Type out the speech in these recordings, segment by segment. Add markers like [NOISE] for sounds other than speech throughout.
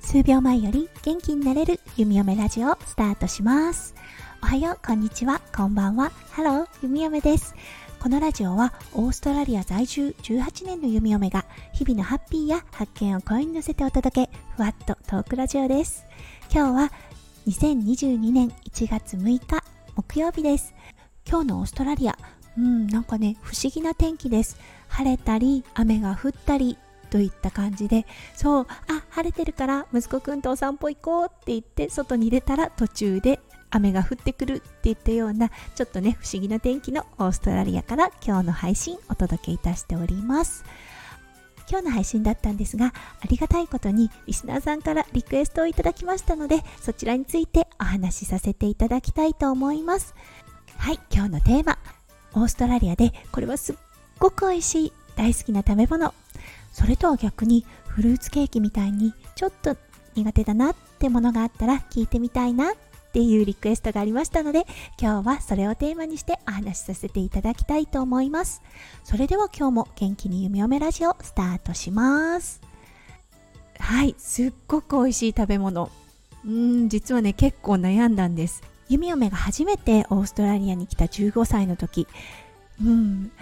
数秒前より元気になれる弓嫁ラジオスタートします。おはようこんにちはこんばんは。ハロー弓嫁です。このラジオはオーストラリア在住18年の弓嫁が日々のハッピーや発見を声に乗せてお届けふわっとトークラジオです。今日は2022年1月6日木曜日です。今日のオーストラリアうんなんかね不思議な天気です。晴れたり雨が降ったりといった感じでそうあ晴れてるから息子くんとお散歩行こうって言って外に出たら途中で雨が降ってくるっていったようなちょっとね不思議な天気のオーストラリアから今日の配信お届けいたしております。今日の配信だったんですがありがたいことにリスナーさんからリクエストをいただきましたのでそちらについてお話しさせていただきたいと思います。はい今日のテーマ。オーストラリアでこれはすっごく美味しい大好きな食べ物。それとは逆にフルーツケーキみたいにちょっと苦手だなってものがあったら聞いてみたいなっていうリクエストがありましたので今日はそれをテーマにしてお話しさせていただきたいと思います。それでは今日も元気に弓嫁ラジオスタートします。はいすっごく美味しい食べ物。うん実はね結構悩んだんです。弓嫁が初めてオーストラリアに来た15歳の時。うん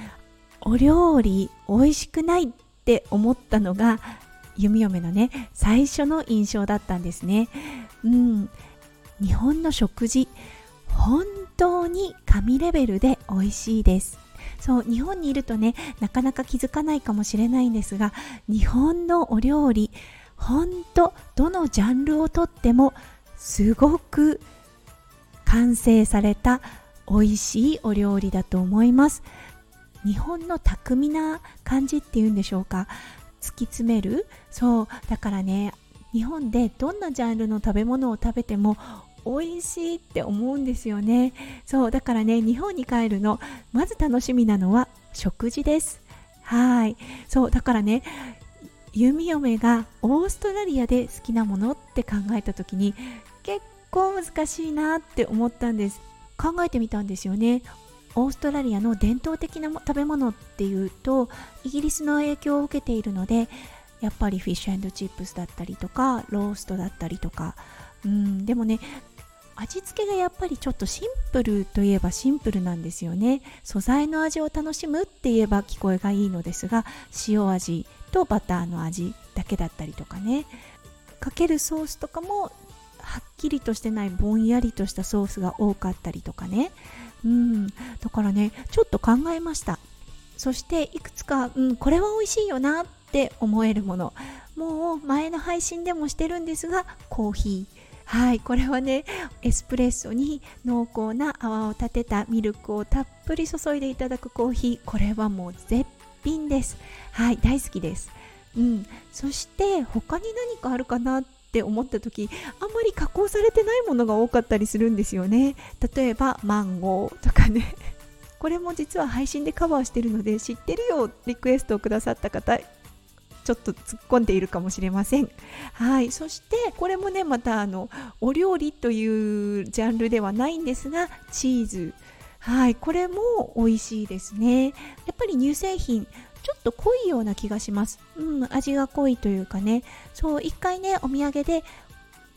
お料理美味しくないって思ったのが弓嫁のね最初の印象だったんですね。うん。日本の食事本当に神レベルで美味しいです。そう日本にいるとねなかなか気づかないかもしれないんですが日本のお料理本当どのジャンルをとってもすごく完成された美味しいお料理だと思います。日本の巧みな感じっていうんでしょうか。突き詰める。そう。だからね日本でどんなジャンルの食べ物を食べても美味しいって思うんですよね。そう。だからね日本に帰るのまず楽しみなのは食事です。はい。そう。だからね弓嫁がオーストラリアで好きなものって考えた時に結構難しいなって思ったんです。考えてみたんですよね。オーストラリアの伝統的な食べ物っていうとイギリスの影響を受けているのでやっぱりフィッシュチップスだったりとかローストだったりとか。うんでもね味付けがやっぱりちょっとシンプルといえばシンプルなんですよね。素材の味を楽しむって言えば聞こえがいいのですが塩味とバターの味だけだったりとかね。かけるソースとかもはっきりとしてないぼんやりとしたソースが多かったりとかね。うん。だからねちょっと考えました。そしていくつか、うん、これは美味しいよなって思えるもの。もう前の配信でもしてるんですがコーヒー。はいこれはねエスプレッソに濃厚な泡を立てたミルクをたっぷり注いでいただくコーヒー。これはもう絶品です。はい大好きです。うん。そして他に何かあるかなっって思った時あんまり加工されてないものが多かったりするんですよね。例えばマンゴーとかね。[LAUGHS] これも実は配信でカバーしてるので知ってるよリクエストをくださった方ちょっと突っ込んでいるかもしれません。はい、そしてこれもねまたあのお料理というジャンルではないんですがチーズ。はいこれも美味しいですね。やっぱり乳製品ちょっと濃いような気がします。うん、味が濃いというかね。そう、一回ね、お土産で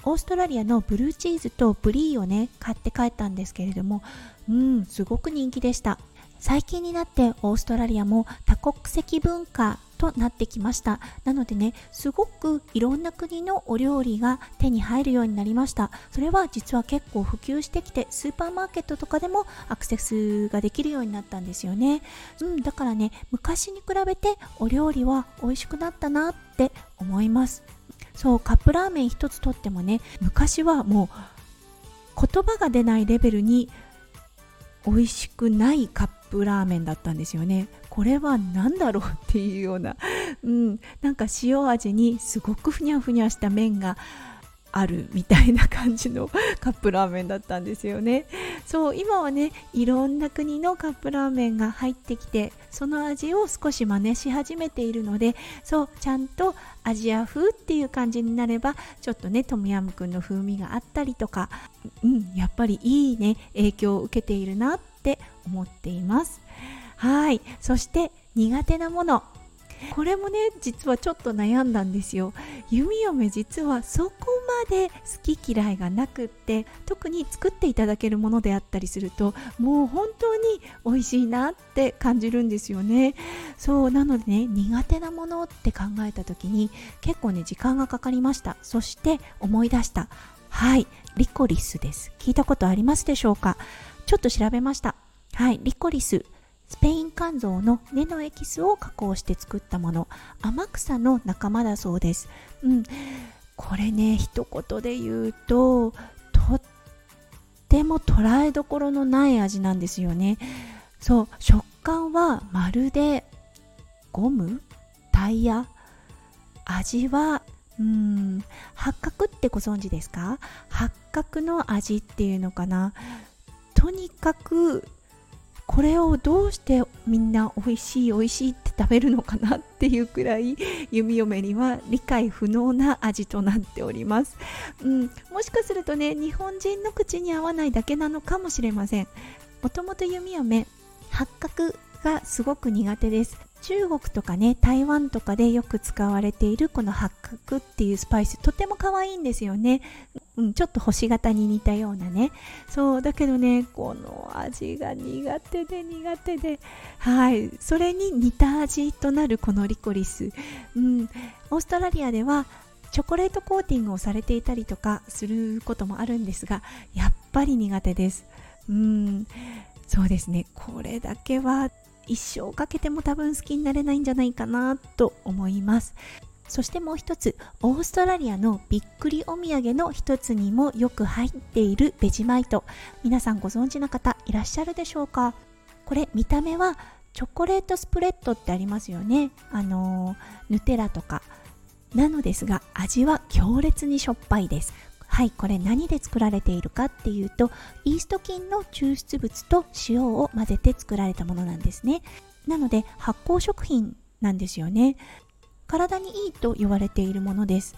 オーストラリアのブルーチーズとブリーをね、買って帰ったんですけれども、うん、すごく人気でした。最近になってオーストラリアも多国籍文化となってきました。なのでねすごくいろんな国のお料理が手に入るようになりました。それは実は結構普及してきてスーパーマーケットとかでもアクセスができるようになったんですよね。うんだからね昔に比べてお料理は美味しくなったなって思います。そうカップラーメン一つとってもね昔はもう言葉が出ないレベルに美味しくないカップラーメンだったんですよね。これは何だろうっていうような、[LAUGHS] うん、なんか塩味にすごくふにゃふにゃした麺があるみたいな感じの [LAUGHS] カップラーメンだったんですよね。そう今はねいろんな国のカップラーメンが入ってきてその味を少し真似し始めているのでそうちゃんとアジア風っていう感じになればちょっとねトムヤムクンの風味があったりとかうんやっぱりいいね影響を受けているなって思っています。はい。そして苦手なもの。これもね実はちょっと悩んだんですよ。弓嫁実はそこまで好き嫌いがなくって特に作っていただけるものであったりするともう本当に美味しいなって感じるんですよね。そうなのでね苦手なものって考えた時に結構ね時間がかかりました。そして思い出した。はい。リコリスです。聞いたことありますでしょうか？ちょっと調べました。はい。リコリス。スペイン肝臓の根のエキスを加工して作ったもの。天草の仲間だそうです、うん、これね一言で言うととっても捉えどころのない味なんですよね。そう。食感はまるでゴムタイヤ。味はうん。八角ってご存知ですか？八角の味っていうのかな？とにかくこれをどうしてみんな美味しい美味しいって食べるのかなっていうくらい弓嫁には理解不能な味となっております、うん、もしかするとね日本人の口に合わないだけなのかもしれません。もともと弓嫁八角がすごく苦手です。中国とかね台湾とかでよく使われているこの八角っていうスパイスとても可愛いんですよね、うん、ちょっと星型に似たようなね。そうだけどねこの味が苦手で苦手で。はい。それに似た味となるこのリコリス、うん、オーストラリアではチョコレートコーティングをされていたりとかすることもあるんですがやっぱり苦手です。うん。そうですね。これだけは一生かけても多分好きになれないんじゃないかなと思います。そしてもう一つオーストラリアのびっくりお土産の一つにもよく入っているベジマイト。皆さんご存知の方いらっしゃるでしょうか？これ見た目はチョコレートスプレッドってありますよね。あのヌテラとか。なのですが味は強烈にしょっぱいです。はいこれ何で作られているかっていうとイースト菌の抽出物と塩を混ぜて作られたものなんですね。なので発酵食品なんですよね。体にいいと言われているものです。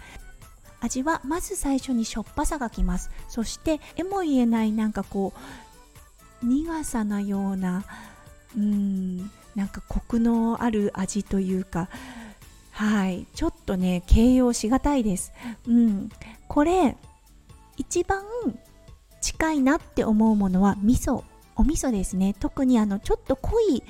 味はまず最初にしょっぱさがきます。そしてえも言えないなんかこう苦さなようなうんなんかコクのある味というかはい。ちょっとね形容しがたいです。うん。これ一番近いなって思うものは味噌。お味噌ですね。特にあのちょっと濃い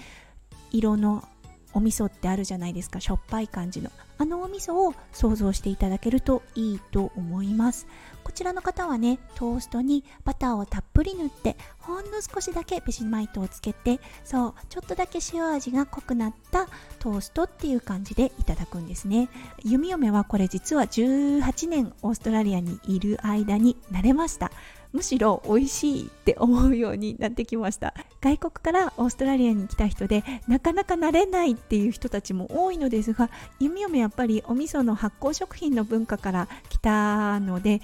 色のお味噌ってあるじゃないですか。しょっぱい感じの。あのお味噌を想像していただけるといいと思います。こちらの方はねトーストにバターをたっぷり塗ってほんの少しだけベジマイトをつけてそうちょっとだけ塩味が濃くなったトーストっていう感じでいただくんですね。弓嫁はこれ実は18年オーストラリアにいる間に慣れました。むしろ美味しいって思うようになってきました。外国からオーストラリアに来た人でなかなか慣れないっていう人たちも多いのですが弓嫁やっぱりお味噌の発酵食品の文化から来たので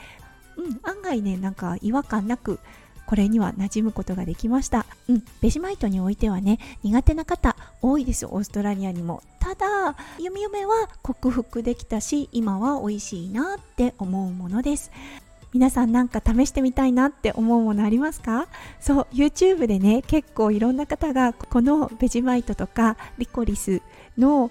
うん、案外ねなんか違和感なくこれには馴染むことができました。うん、ベジマイトにおいてはね、苦手な方多いです、オーストラリアにも。ただ、弓嫁は克服できたし、今は美味しいなって思うものです。皆さんなんか試してみたいなって思うものありますか？そう YouTube でね結構いろんな方がこのベジマイトとかリコリスの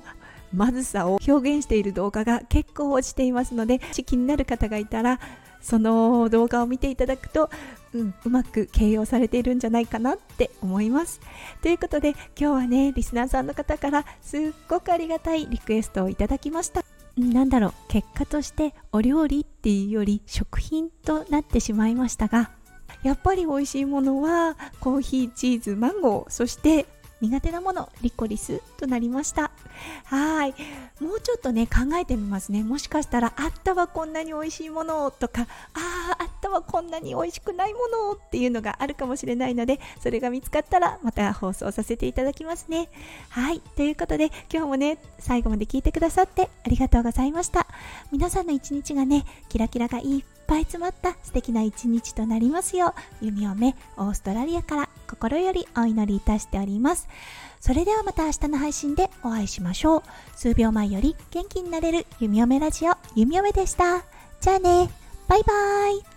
まずさを表現している動画が結構落ちていますので気になる方がいたらその動画を見ていただくと、うん、うまく形容されているんじゃないかなって思います。ということで今日はねリスナーさんの方からすっごくありがたいリクエストをいただきました。なんだろう結果としてお料理っていうより食品となってしまいましたがやっぱり美味しいものはコーヒーチーズマンゴーそして苦手なものリコリスとなりましたはい。もうちょっとね考えてみますね。もしかしたらあったわこんなに美味しいものとかあああったわこんなに美味しくないものっていうのがあるかもしれないのでそれが見つかったらまた放送させていただきますね。はい。ということで今日もね最後まで聞いてくださってありがとうございました。皆さんの一日がねキラキラがいっぱい詰まった素敵な一日となりますよう弓嫁オーストラリアから。心よりお祈りいたしております。それではまた明日の配信でお会いしましょう。数秒前より元気になれる弓嫁ラジオ弓嫁でした。じゃあね。バイバーイ。